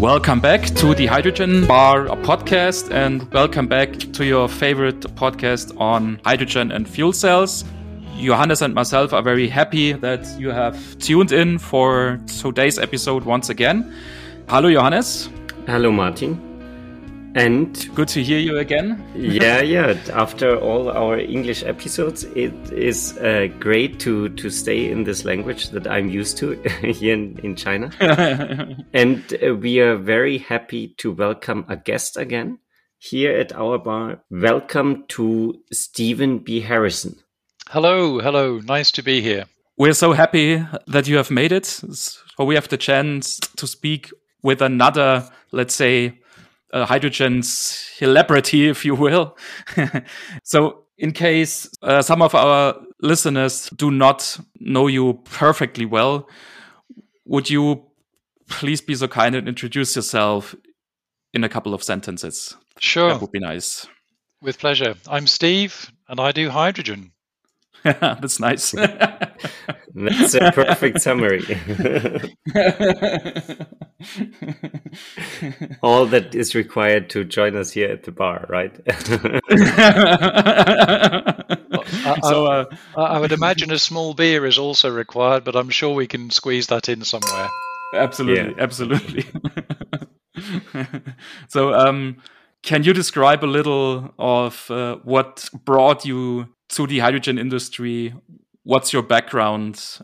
Welcome back to the Hydrogen Bar podcast, and welcome back to your favorite podcast on hydrogen and fuel cells. Johannes and myself are very happy that you have tuned in for today's episode once again. Hello, Johannes. Hello, Martin. And good to hear you again. yeah, yeah. After all our English episodes, it is uh, great to to stay in this language that I'm used to here in, in China. and uh, we are very happy to welcome a guest again here at our bar. Welcome to Stephen B. Harrison. Hello, hello. Nice to be here. We're so happy that you have made it. So we have the chance to speak with another, let's say, uh, hydrogen celebrity, if you will. so, in case uh, some of our listeners do not know you perfectly well, would you please be so kind and introduce yourself in a couple of sentences? Sure. That would be nice. With pleasure. I'm Steve, and I do hydrogen. That's nice. That's a perfect summary. All that is required to join us here at the bar, right? I, so, uh, I would imagine a small beer is also required, but I'm sure we can squeeze that in somewhere. Absolutely, yeah. absolutely. so, um, can you describe a little of uh, what brought you to the hydrogen industry? What's your background?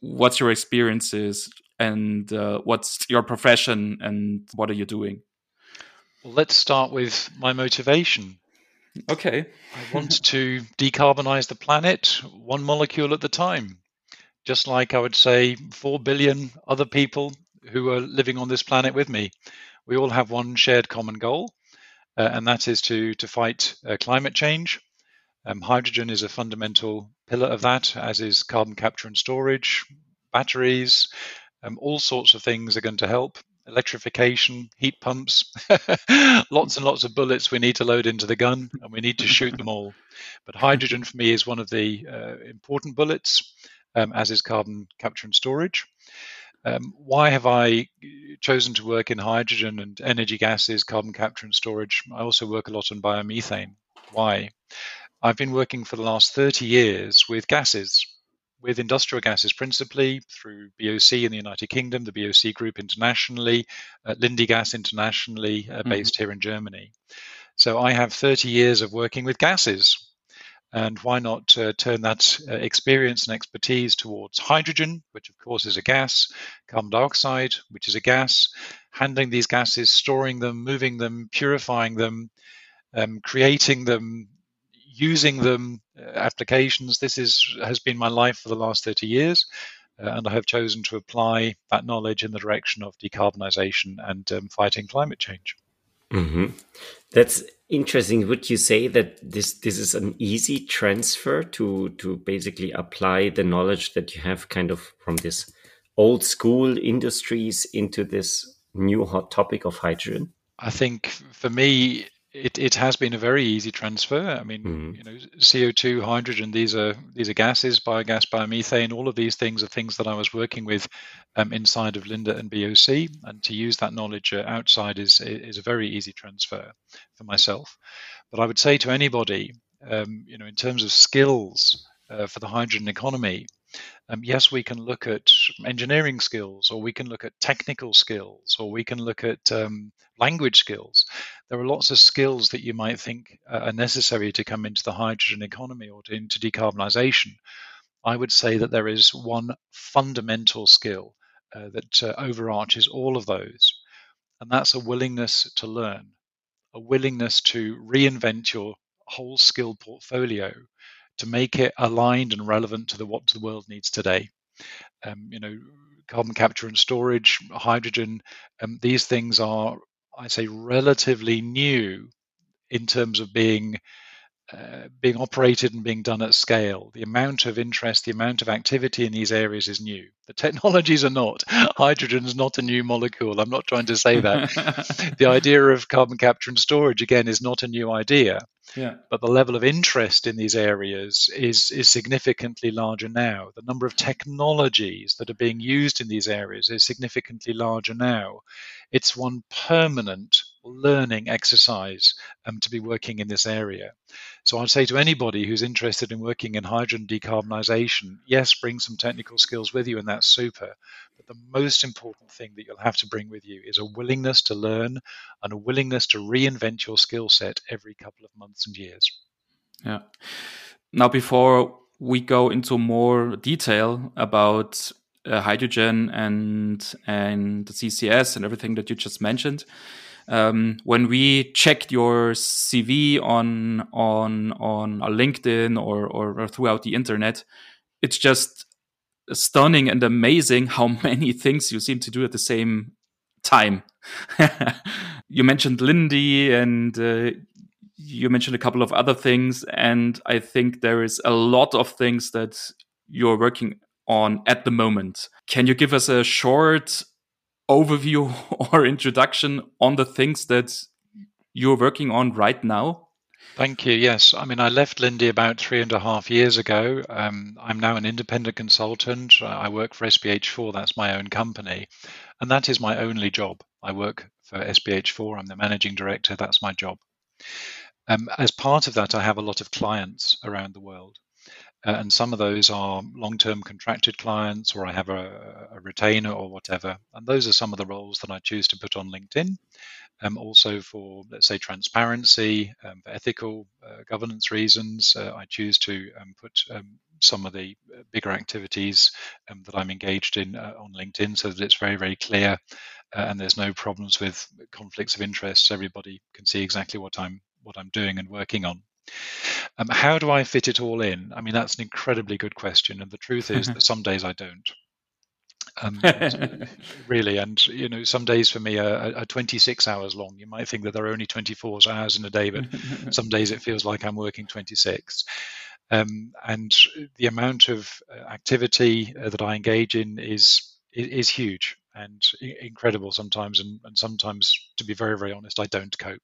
What's your experiences? And uh, what's your profession? And what are you doing? Well, let's start with my motivation. Okay. I want to decarbonize the planet one molecule at a time. Just like I would say 4 billion other people who are living on this planet with me. We all have one shared common goal, uh, and that is to, to fight uh, climate change um, hydrogen is a fundamental pillar of that, as is carbon capture and storage, batteries, um, all sorts of things are going to help. Electrification, heat pumps, lots and lots of bullets we need to load into the gun, and we need to shoot them all. But hydrogen for me is one of the uh, important bullets, um, as is carbon capture and storage. Um, why have I chosen to work in hydrogen and energy gases, carbon capture and storage? I also work a lot on biomethane. Why? I've been working for the last 30 years with gases, with industrial gases principally through BOC in the United Kingdom, the BOC Group internationally, uh, Linde Gas internationally, uh, mm-hmm. based mm-hmm. here in Germany. So I have 30 years of working with gases. And why not uh, turn that uh, experience and expertise towards hydrogen, which of course is a gas, carbon dioxide, which is a gas, handling these gases, storing them, moving them, purifying them, um, creating them, using them, uh, applications. This is has been my life for the last 30 years, uh, and I have chosen to apply that knowledge in the direction of decarbonisation and um, fighting climate change. Mm-hmm. That's interesting. Would you say that this this is an easy transfer to to basically apply the knowledge that you have kind of from this old school industries into this new hot topic of hydrogen? I think for me, it, it has been a very easy transfer. I mean, mm-hmm. you know, CO2, hydrogen, these are these are gases, biogas, biomethane. All of these things are things that I was working with um, inside of Linde and BOC, and to use that knowledge uh, outside is is a very easy transfer for myself. But I would say to anybody, um, you know, in terms of skills uh, for the hydrogen economy, um, yes, we can look at engineering skills, or we can look at technical skills, or we can look at um, language skills. There are lots of skills that you might think are necessary to come into the hydrogen economy or to, into decarbonisation. I would say that there is one fundamental skill uh, that uh, overarches all of those, and that's a willingness to learn, a willingness to reinvent your whole skill portfolio to make it aligned and relevant to the what the world needs today. Um, you know, carbon capture and storage, hydrogen, um, these things are, I say, relatively new in terms of being uh, being operated and being done at scale. The amount of interest, the amount of activity in these areas is new. The technologies are not. Hydrogen is not a new molecule. I'm not trying to say that. the idea of carbon capture and storage, again, is not a new idea. Yeah. But the level of interest in these areas is, is significantly larger now. The number of technologies that are being used in these areas is significantly larger now. It's one permanent learning exercise um, to be working in this area. So I'd say to anybody who's interested in working in hydrogen decarbonisation, yes, bring some technical skills with you, and that's super. But the most important thing that you'll have to bring with you is a willingness to learn and a willingness to reinvent your skill set every couple of months and years. Yeah. Now, before we go into more detail about uh, hydrogen and and the CCS and everything that you just mentioned, um, when we checked your CV on on on LinkedIn or, or, or throughout the internet, it's just stunning and amazing how many things you seem to do at the same time. you mentioned Linde and uh, you mentioned a couple of other things, and I think there is a lot of things that you're working on at the moment. Can you give us a short overview or introduction on the things that you're working on right now? Thank you. Yes. I mean, I left Linde about three and a half years ago. Um, I'm now an independent consultant. I work for SBH4, that's my own company. And that is my only job. I work for SBH4, I'm the managing director, that's my job. Um, as part of that, I have a lot of clients around the world. Uh, and some of those are long-term contracted clients or i have a, a, retainer or whatever. And those are some of the roles that i choose to put on linkedin. Um, also for let's say transparency um, for ethical uh, governance reasons uh, i choose to um, put um, some of the uh, bigger activities um, that i'm engaged in uh, on linkedin so that it's very very clear uh, and there's no problems with conflicts of interest. Everybody can see exactly what i'm what i'm doing and working on um, how do I fit it all in? I mean, that's an incredibly good question, and the truth is that some days I don't. Um, really, and you know, some days for me are, are 26 hours long. You might think that there are only 24 hours in a day, but some days it feels like I'm working 26. Um, and the amount of uh, activity uh, that I engage in is is huge and incredible sometimes and, and, sometimes to be very very honest i don't cope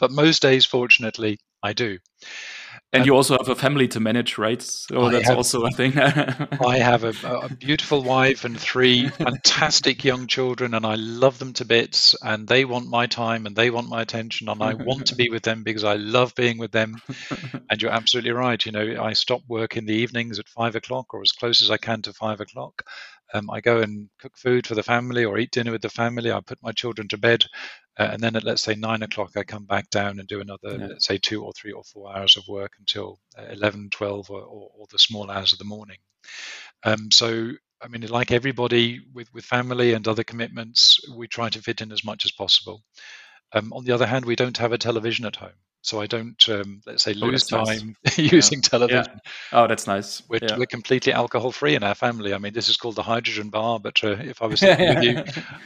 but most days fortunately i do. And you also have a family to manage right? So I that's have, also a thing. I have a, a, beautiful wife and three fantastic young children and i love them to bits and they want my time and they want my attention and i want to be with them because i love being with them. And you're absolutely right. You know i stop work in the evenings at five o'clock or as close as i can to five o'clock um, I go and cook food for the family or eat dinner with the family. I put my children to bed. Uh, and then at let's say nine o'clock, I come back down and do another, yeah. let's say two or three or four hours of work until uh, 11, 12, or, or, or the small hours of the morning. Um, so, I mean, like everybody with, with family and other commitments, we try to fit in as much as possible. Um, on the other hand, we don't have a television at home so I don't um, let's say lose oh, time nice. using yeah. television. Yeah. Oh, that's nice. We're, yeah. we're completely alcohol free in our family. I mean, this is called the hydrogen bar, but uh, if I was with you,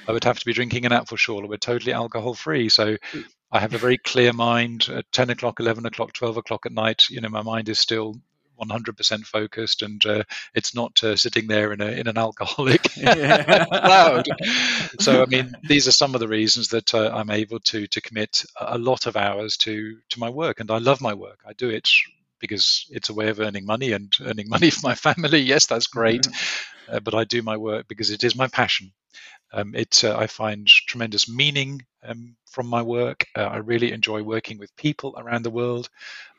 I would have to be drinking an apple schorle. We're totally alcohol free, so I have a very clear mind. At ten o'clock, eleven o'clock, twelve o'clock at night, you know, my mind is still 100% focused and uh, it's not uh, sitting there in a in an alcoholic cloud. so I mean, these are some of the reasons that uh, I'm able to to commit a lot of hours to to my work, and I love my work. I do it because it's a way of earning money and earning money for my family. Yes, that's great, mm-hmm. uh, but I do my work because it is my passion. Um, it uh, I find tremendous meaning um, from my work. Uh, I really enjoy working with people around the world.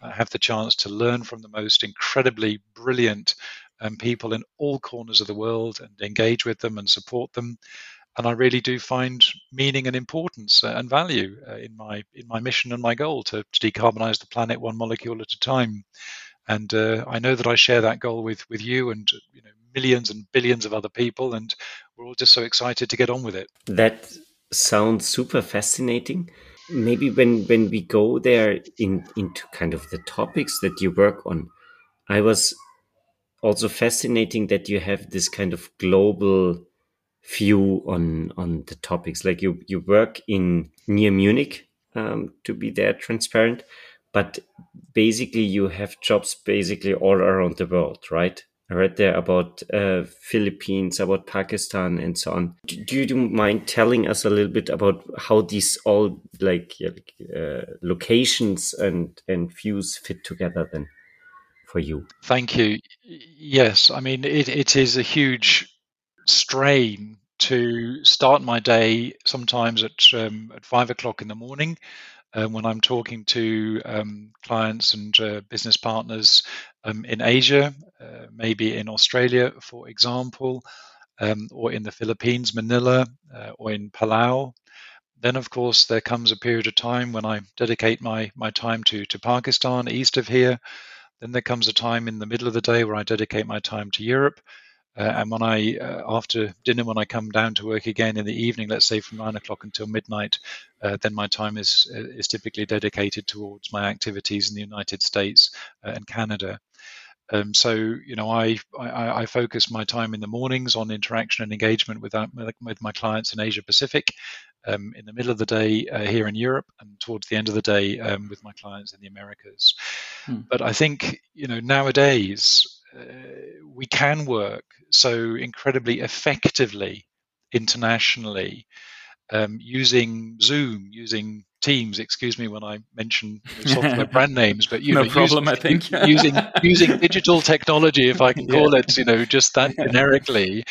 I have the chance to learn from the most incredibly brilliant um, people in all corners of the world and engage with them and support them. And I really do find meaning and importance uh, and value uh, in my in my mission and my goal to, to decarbonize the planet one molecule at a time. And uh, I know that I share that goal with with you and you know millions and billions of other people, and we're all just so excited to get on with it. That sounds super fascinating. Maybe when when we go there in into kind of the topics that you work on, I was also fascinating that you have this kind of global view on on the topics. Like you you work in near Munich um, to be there transparent, but basically you have jobs basically all around the world, right? I read there about uh, Philippines, about Pakistan, and so on. Do, do, you mind telling us a little bit about how these all like uh, locations and and views fit together then for you? Thank you. Yes, I mean it, it is a huge strain to start my day sometimes at um, at five o'clock in the morning uh, when I'm talking to um, clients and uh, business partners um, in Asia, uh, maybe in Australia, for example, um, or in the Philippines, Manila, uh, or in Palau. Then, of course, there comes a period of time when I dedicate my, my time to, to Pakistan, east of here. Then there comes a time in the middle of the day where I dedicate my time to Europe. Uh, and when I, uh, after dinner, when I come down to work again in the evening, let's say from nine o'clock until midnight, uh, then my time is is typically dedicated towards my activities in the United States uh, and Canada. Um, so you know, I, I, I focus my time in the mornings on interaction and engagement with with my clients in Asia Pacific, um, in the middle of the day uh, here in Europe, and towards the end of the day um, with my clients in the Americas. Hmm. But I think you know nowadays uh, we can work so incredibly effectively internationally um, using Zoom, using Teams. Excuse me when I mention software brand names, but you no know, problem. Using, I think using using digital technology, if I can call yeah. it, you know, just that generically,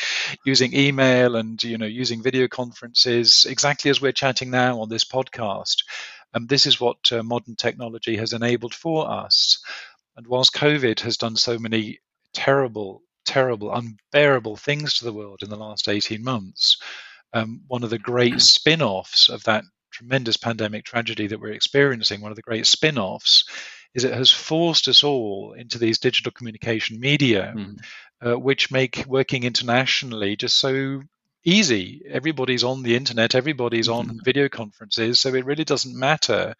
using email and you know using video conferences, exactly as we're chatting now on this podcast. And this is what uh, modern technology has enabled for us. And whilst COVID has done so many terrible, terrible, unbearable things to the world in the last 18 months, um, one of the great spin offs of that tremendous pandemic tragedy that we're experiencing, one of the great spin offs, is it has forced us all into these digital communication media, mm. uh, which make working internationally just so easy. Everybody's on the internet, everybody's on mm-hmm. video conferences, so it really doesn't matter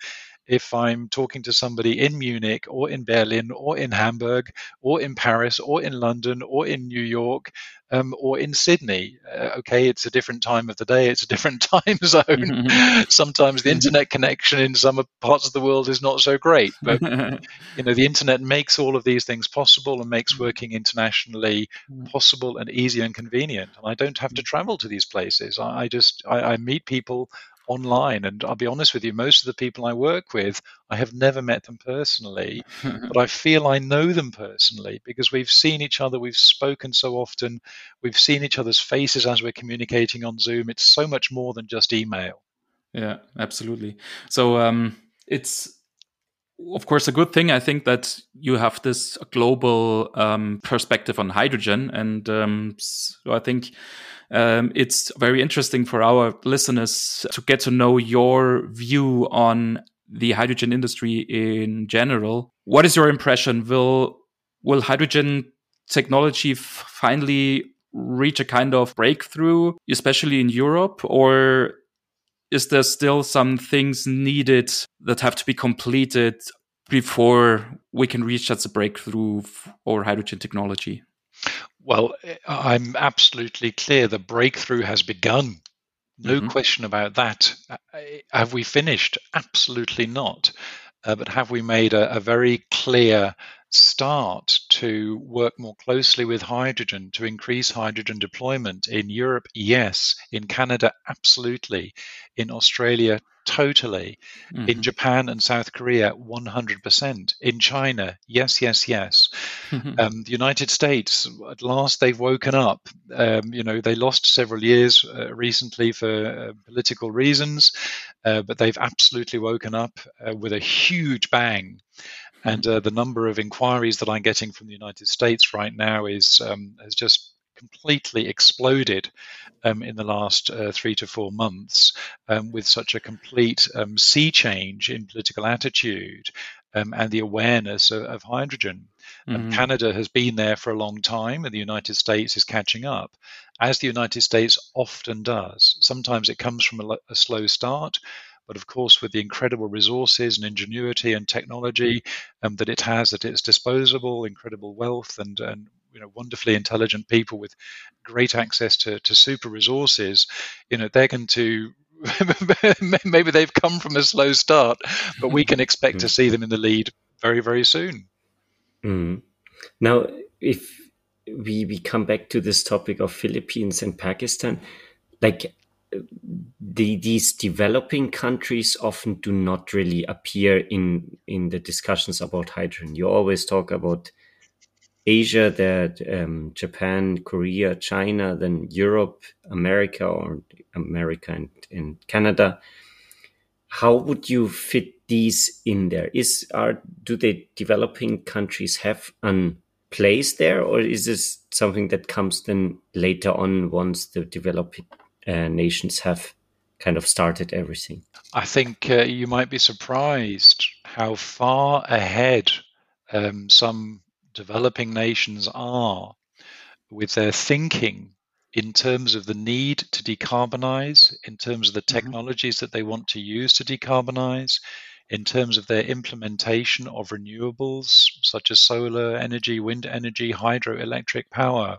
if I'm talking to somebody in Munich or in Berlin or in Hamburg or in Paris or in London or in New York um, or in Sydney. Uh, okay, it's a different time of the day, it's a different time zone. Mm-hmm. Sometimes the internet connection in some parts of the world is not so great, but you know the internet makes all of these things possible and makes working internationally mm. possible and easy and convenient. And I don't have to mm. travel to these places. I, I just I, I meet people online. And I'll be honest with you, most of the people I work with, I have never met them personally, but I feel I know them personally because we've seen each other, we've spoken so often, we've seen each other's faces as we're communicating on Zoom. It's so much more than just email. Yeah, absolutely. So um, it's of course a good thing i think that you have this global um, perspective on hydrogen and um, so i think um, it's very interesting for our listeners to get to know your view on the hydrogen industry in general. What is your impression? Will will hydrogen technology finally reach a kind of breakthrough, especially in Europe, or is there still some things needed that have to be completed before we can reach such a breakthrough for hydrogen technology? Well, I'm absolutely clear the breakthrough has begun. No mm-hmm. question about that. Have we finished? Absolutely not. Uh, but have we made a, a very clear start to work more closely with hydrogen to increase hydrogen deployment in Europe? Yes. In Canada, absolutely. In Australia, totally. Mm-hmm. In Japan and South Korea, 100%. In China, yes, yes, yes. Mm-hmm. Um, the United States, at last they've woken up. Um, you know, they lost several years uh, recently for uh, political reasons, uh, but they've absolutely woken up uh, with a huge bang. And uh, the number of inquiries that I'm getting from the United States right now is um, has just completely exploded um, in the last uh, three to four months um, with such a complete um, sea change in political attitude um, and the awareness of, of hydrogen. Mm-hmm. Canada has been there for a long time, and the United States is catching up, as the United States often does. Sometimes it comes from a, a slow start, but of course, with the incredible resources and ingenuity and technology um, that it has at its disposal, incredible wealth and, and you know wonderfully intelligent people with great access to, to super resources, you know they're going to maybe they've come from a slow start, but we can expect to see them in the lead very very soon. Mm. Now, if we we come back to this topic of Philippines and Pakistan, like the, these developing countries often do not really appear in in the discussions about hydrogen. You always talk about Asia, that um, Japan, Korea, China, then Europe, America, or America and, and Canada. How would you fit these in there? Is are do the developing countries have an place there, or is this something that comes then later on once the developing uh, nations have kind of started everything? I think uh, you might be surprised how far ahead um, some developing nations are with their thinking in terms of the need to decarbonize, in terms of the mm-hmm. technologies mm-hmm. that they want to use to decarbonize, in terms of their implementation of renewables such as solar energy, wind energy, hydroelectric power,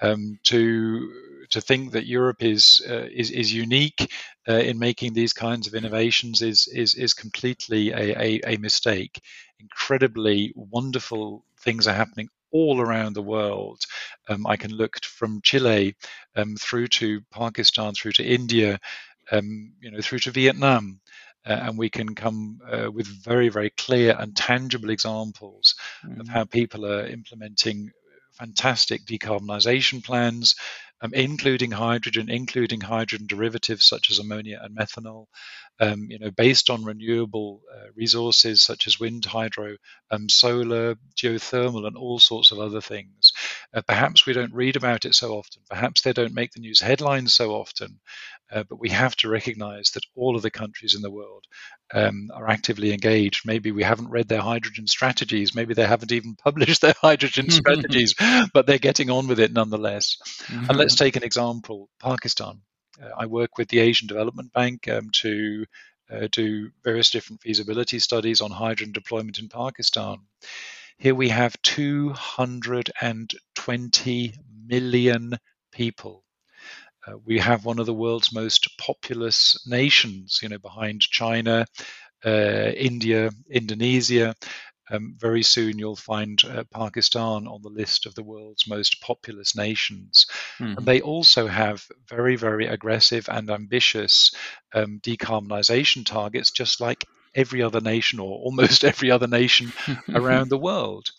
um, to to think that Europe is uh, is, is unique uh, in making these kinds of innovations is is is completely a, a, a mistake. Incredibly wonderful things are happening all around the world. Um, I can look from Chile um, through to Pakistan, through to India, um, you know, through to Vietnam. Uh, and we can come uh, with very, very clear and tangible examples mm-hmm. of how people are implementing fantastic decarbonisation plans, um, including hydrogen, including hydrogen derivatives such as ammonia and methanol, um, you know, based on renewable uh, resources such as wind, hydro, um, solar, geothermal, and all sorts of other things. Uh, perhaps we don't read about it so often. Perhaps they don't make the news headlines so often. Uh, but we have to recognize that all of the countries in the world um, are actively engaged. Maybe we haven't read their hydrogen strategies. Maybe they haven't even published their hydrogen strategies, but they're getting on with it nonetheless. Mm-hmm. And let's take an example Pakistan. Uh, I work with the Asian Development Bank um, to uh, do various different feasibility studies on hydrogen deployment in Pakistan. Here we have 220 million people uh, we have one of the world's most populous nations, you know, behind China, uh, India, Indonesia. Um, very soon you'll find uh, Pakistan on the list of the world's most populous nations. Mm-hmm. And they also have very, very aggressive and ambitious um, decarbonization targets, just like every other nation or almost every other nation around the world.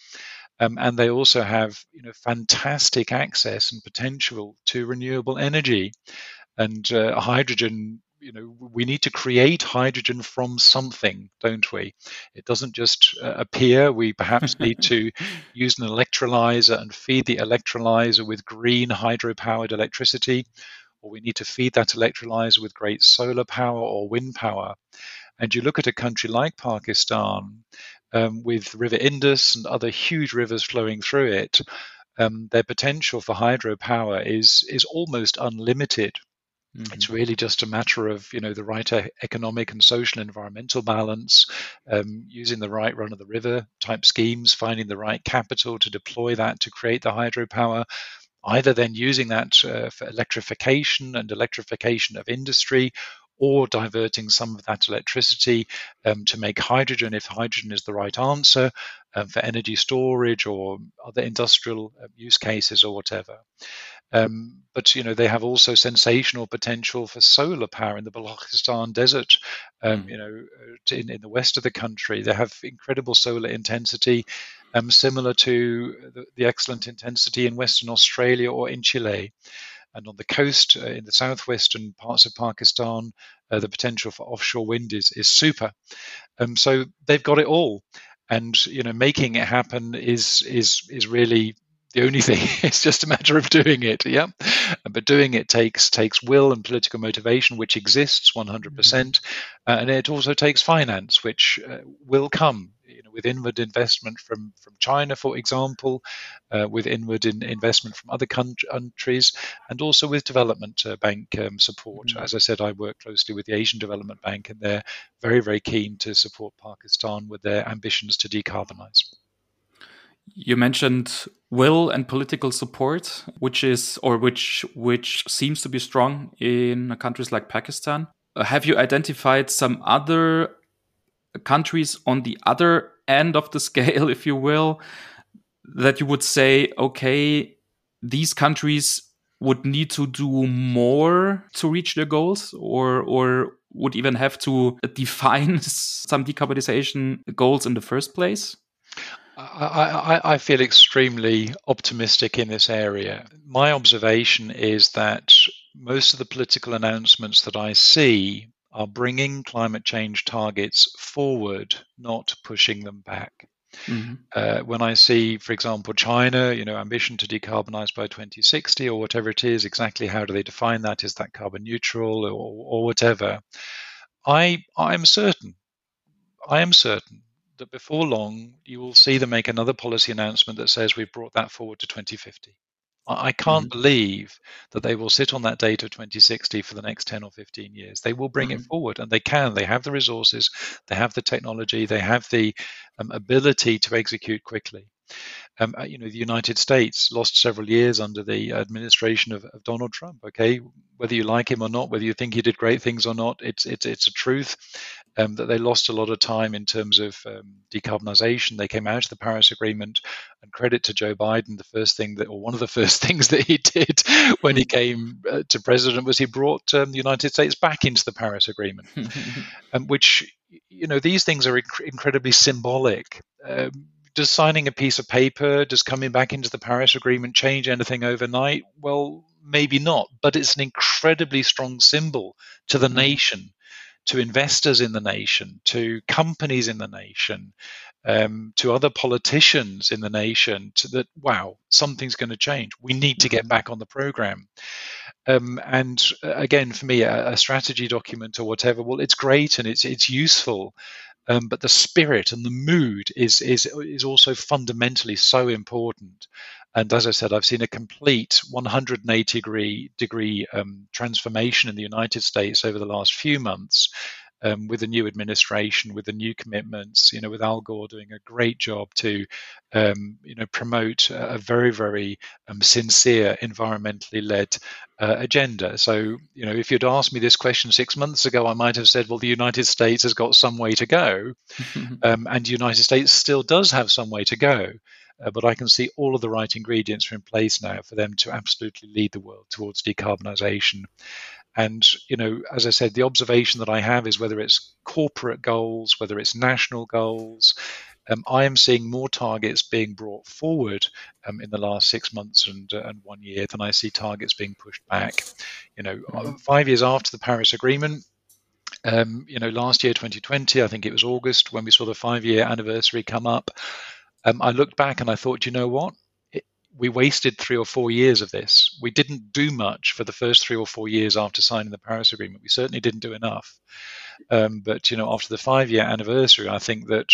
Um, and they also have you know fantastic access and potential to renewable energy and uh, hydrogen you know we need to create hydrogen from something don't we? It doesn't just uh, appear. We perhaps need to use an electrolyzer and feed the electrolyzer with green hydropowered electricity or we need to feed that electrolyzer with great solar power or wind power. And you look at a country like pakistan um, with River Indus and other huge rivers flowing through it, um, their potential for hydropower is is almost unlimited. Mm-hmm. It's really just a matter of you know the right economic and social environmental balance, um, using the right run of the river type schemes, finding the right capital to deploy that to create the hydropower, either then using that uh, for electrification and electrification of industry, or diverting some of that electricity um, to make hydrogen if hydrogen is the right answer um, for energy storage or other industrial uh, use cases or whatever. Um, but you know they have also sensational potential for solar power in the Balochistan desert. Mm. You know, uh, in, in the west of the country, they have incredible solar intensity, um, similar to the, the, excellent intensity in Western Australia or in Chile. And on the coast, uh, in the southwestern parts of Pakistan, uh, the potential for offshore wind is is super. Um, so they've got it all, and you know, making it happen is is is really the only thing it's just a matter of doing it yeah but doing it takes takes will and political motivation which exists 100% uh, and it also takes finance which uh, will come you know, with inward investment from from China, for example, uh, with inward in investment from other countries, and also with development uh, bank um, support. Mm-hmm. As I said, I work closely with the Asian Development Bank, and they're very very keen to support Pakistan with their ambitions to decarbonize. You mentioned will and political support, which is or which which seems to be strong in countries like Pakistan. Uh, have you identified some other countries on the other end of the scale, if you will, that you would say, okay, these countries would need to do more to reach their goals or or would even have to define some decarbonization goals in the first place? I, I, I, feel extremely optimistic in this area. My observation is that most of the political announcements that I see are bringing climate change targets forward, not pushing them back. Mm-hmm. Uh, when I see, for example, China, you know, ambition to decarbonize by 2060 or whatever it is, exactly how do they define that? Is that carbon neutral or, or whatever? I I am certain, I am certain that before long you will see them make another policy announcement that says we've brought that forward to 2050. I can't mm-hmm. believe that they will sit on that date of 2060 for the next 10 or 15 years. They will bring mm-hmm. it forward, and they can. They have the resources, they have the technology, they have the um, ability to execute quickly. Um, uh, you know, the United States lost several years under the administration of, of, Donald Trump. Okay, whether you like him or not, whether you think he did great things or not, it's it's it's a truth um, that they lost a lot of time in terms of um, decarbonization. They came out of the Paris Agreement, and credit to Joe Biden, the first thing that, or one of the first things that he did when he came uh, to president was he brought um, the United States back into the Paris Agreement, um, which you know these things are inc- incredibly symbolic. Um, does signing a piece of paper, does coming back into the Paris Agreement change anything overnight? Well, maybe not, but it's an incredibly strong symbol to the mm-hmm. nation to investors in the nation, to companies in the nation, um, to other politicians in the nation, to that wow, something's going to change. We need to get mm-hmm. back on the program. Um, and uh, again, for me, a, a, strategy document or whatever, well, it's great and it's it's useful. Um, but the spirit and the mood is is is also fundamentally so important. And as I said, I've seen a complete 180 degree degree um, transformation in the United States over the last few months. Um, with the new administration, with the new commitments, you know, with Al Gore doing a great job to, um, you know, promote a very, very um, sincere, environmentally led uh, agenda. So, you know, if you'd asked me this question six months ago, I might have said, well, the United States has got some way to go, um, and the United States still does have some way to go. Uh, but I can see all of the right ingredients are in place now for them to absolutely lead the world towards decarbonisation. And, you know, as I said, the observation that I have is whether it's corporate goals, whether it's national goals, um, I am seeing more targets being brought forward um, in the last six months and, uh, and one year than I see targets being pushed back. You know, mm-hmm. five years after the Paris Agreement, um, you know, last year, 2020, I think it was August when we saw the five year anniversary come up um, I looked back and I thought, you know what? It, we wasted three or four years of this. We didn't do much for the first three or four years after signing the Paris Agreement. We certainly didn't do enough. Um, but you know, after the five-year anniversary, I think that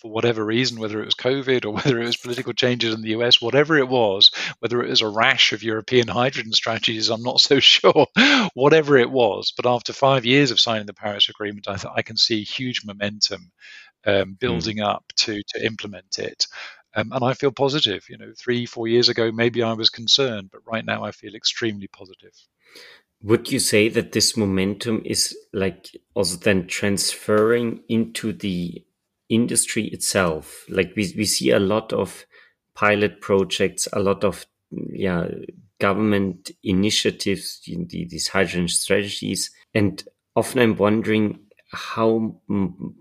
for whatever reason, whether it was COVID or whether it was political changes in the US, whatever it was, whether it was a rash of European hydrogen strategies, I'm not so sure. whatever it was, but after five years of signing the Paris Agreement, I, th- I can see huge momentum um, hmm. building mm. up to to implement it. Um, and I feel positive. You know, three, four years ago, maybe I was concerned, but right now I feel extremely positive. Would you say that this momentum is like also then transferring into the industry itself? Like we, we see a lot of pilot projects, a lot of yeah government initiatives, these hydrogen strategies, and often I'm wondering how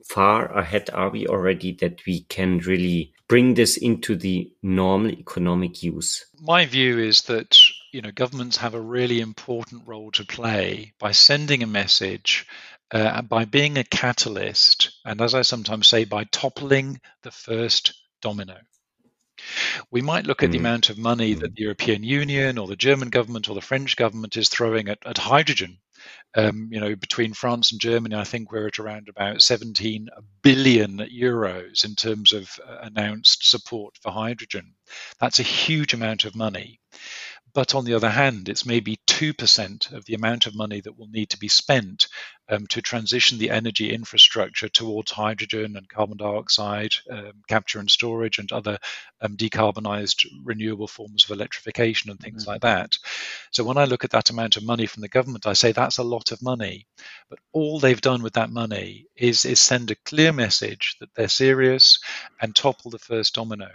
far ahead are we already that we can really bring this into the normal economic use? My view is that you know governments have a really important role to play by sending a message uh, by being a catalyst and as i sometimes say by toppling the first domino we might look at the mm. amount of money that mm. the European Union or the German government or the French government is throwing at, at hydrogen um, you know, between France and Germany, I think we're at around about 17 billion euros in terms of uh, announced support for hydrogen. That's a huge amount of money. But on the other hand, it's maybe 2% of the amount of money that will need to be spent um, to transition the energy infrastructure towards hydrogen and carbon dioxide um, capture and storage and other um, decarbonized renewable forms of electrification and things mm-hmm. like that. So when I look at that amount of money from the government, I say that's a lot of money. But all they've done with that money is, is send a clear message that they're serious and topple the first domino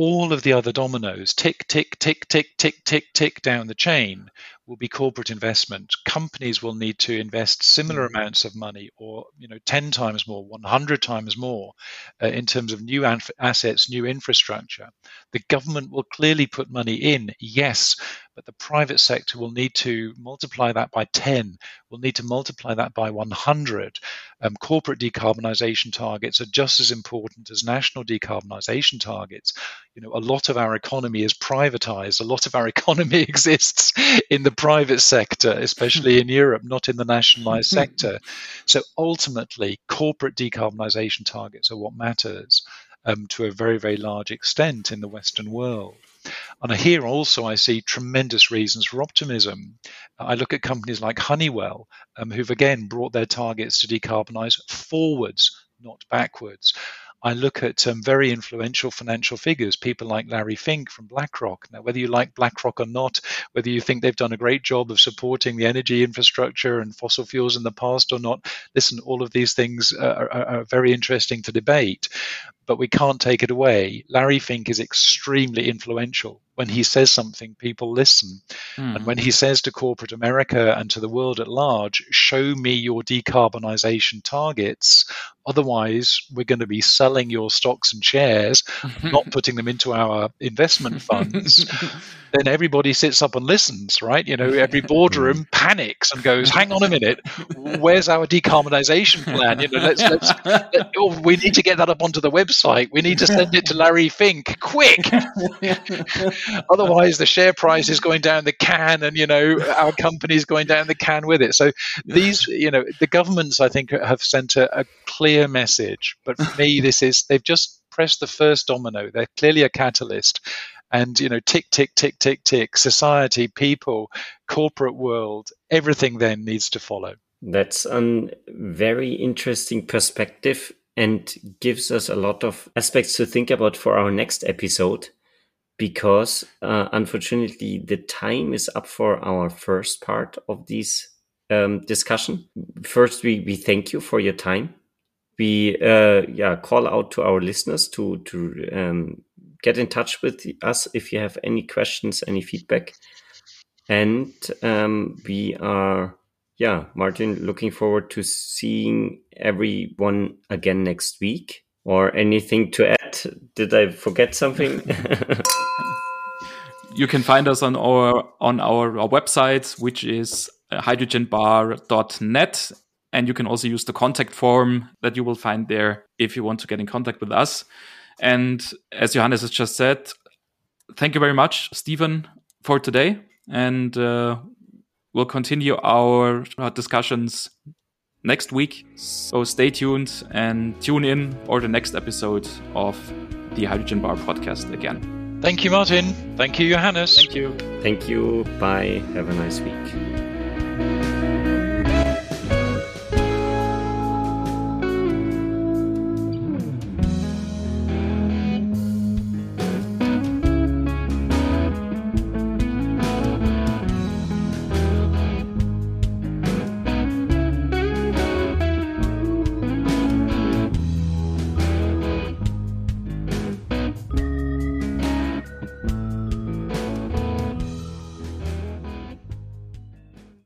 all of the other dominoes tick, tick, tick, tick, tick, tick, tick down the chain will be corporate investment. Companies will need to invest similar mm. amounts of money, or you know, ten times more, one hundred times more, uh, in terms of new assets, new infrastructure. The government will clearly put money in, yes, but the private sector will need to multiply that by ten. Will need to multiply that by one hundred. Um, corporate decarbonisation targets are just as important as national decarbonisation targets. You know, a lot of our economy is privatized. A lot of our economy exists in the private sector, especially in Europe, not in the nationalized sector. So ultimately, corporate decarbonisation targets are what matters um, to a very, very large extent in the Western world. And here also I see tremendous reasons for optimism. I look at companies like Honeywell, um, who've again brought their targets to decarbonize forwards, not backwards. I look at um, very influential financial figures, people like Larry Fink from BlackRock. Now, whether you like BlackRock or not, whether you think they've done a great job of supporting the energy infrastructure and fossil fuels in the past or not, listen, all of these things are, are, are very interesting to debate but we can't take it away. Larry Fink is extremely influential. When he says something, people listen. Mm. And when he says to corporate America and to the world at large, show me your decarbonization targets, otherwise, we're going to be selling your stocks and shares, mm-hmm. not putting them into our investment funds. then everybody sits up and listens, right? You know, every boardroom panics and goes, "Hang on a minute, where's our decarbonization plan? You know, let's let's let, oh, we need to get that up onto the website." We need to send it to Larry Fink quick. Otherwise, the share price is going down the can, and you know our company's going down the can with it. So these, you know, the governments I think have sent a, a clear message. But for me, this is they've just pressed the first domino. They're clearly a catalyst and you know tick tick tick tick tick society people corporate world everything then needs to follow that's a very interesting perspective and gives us a lot of aspects to think about for our next episode because uh, unfortunately the time is up for our first part of this um, discussion. First, we, we thank you for your time. We uh, yeah call out to our listeners to to um, get in touch with us if you have any questions, any feedback, and um, we are yeah, Martin, looking forward to seeing everyone again next week. Or anything to add? Did I forget something? you can find us on our on our, our website, which is hydrogenbar.net. And you can also use the contact form that you will find there if you want to get in contact with us. And as Johannes has just said, thank you very much, Stephen, for today. And uh, We'll continue our discussions next week. So stay tuned and tune in for the next episode of the Hydrogen Bar podcast again. Thank you, Martin. Thank you, Johannes. Thank you. Thank you. Bye. Have a nice week.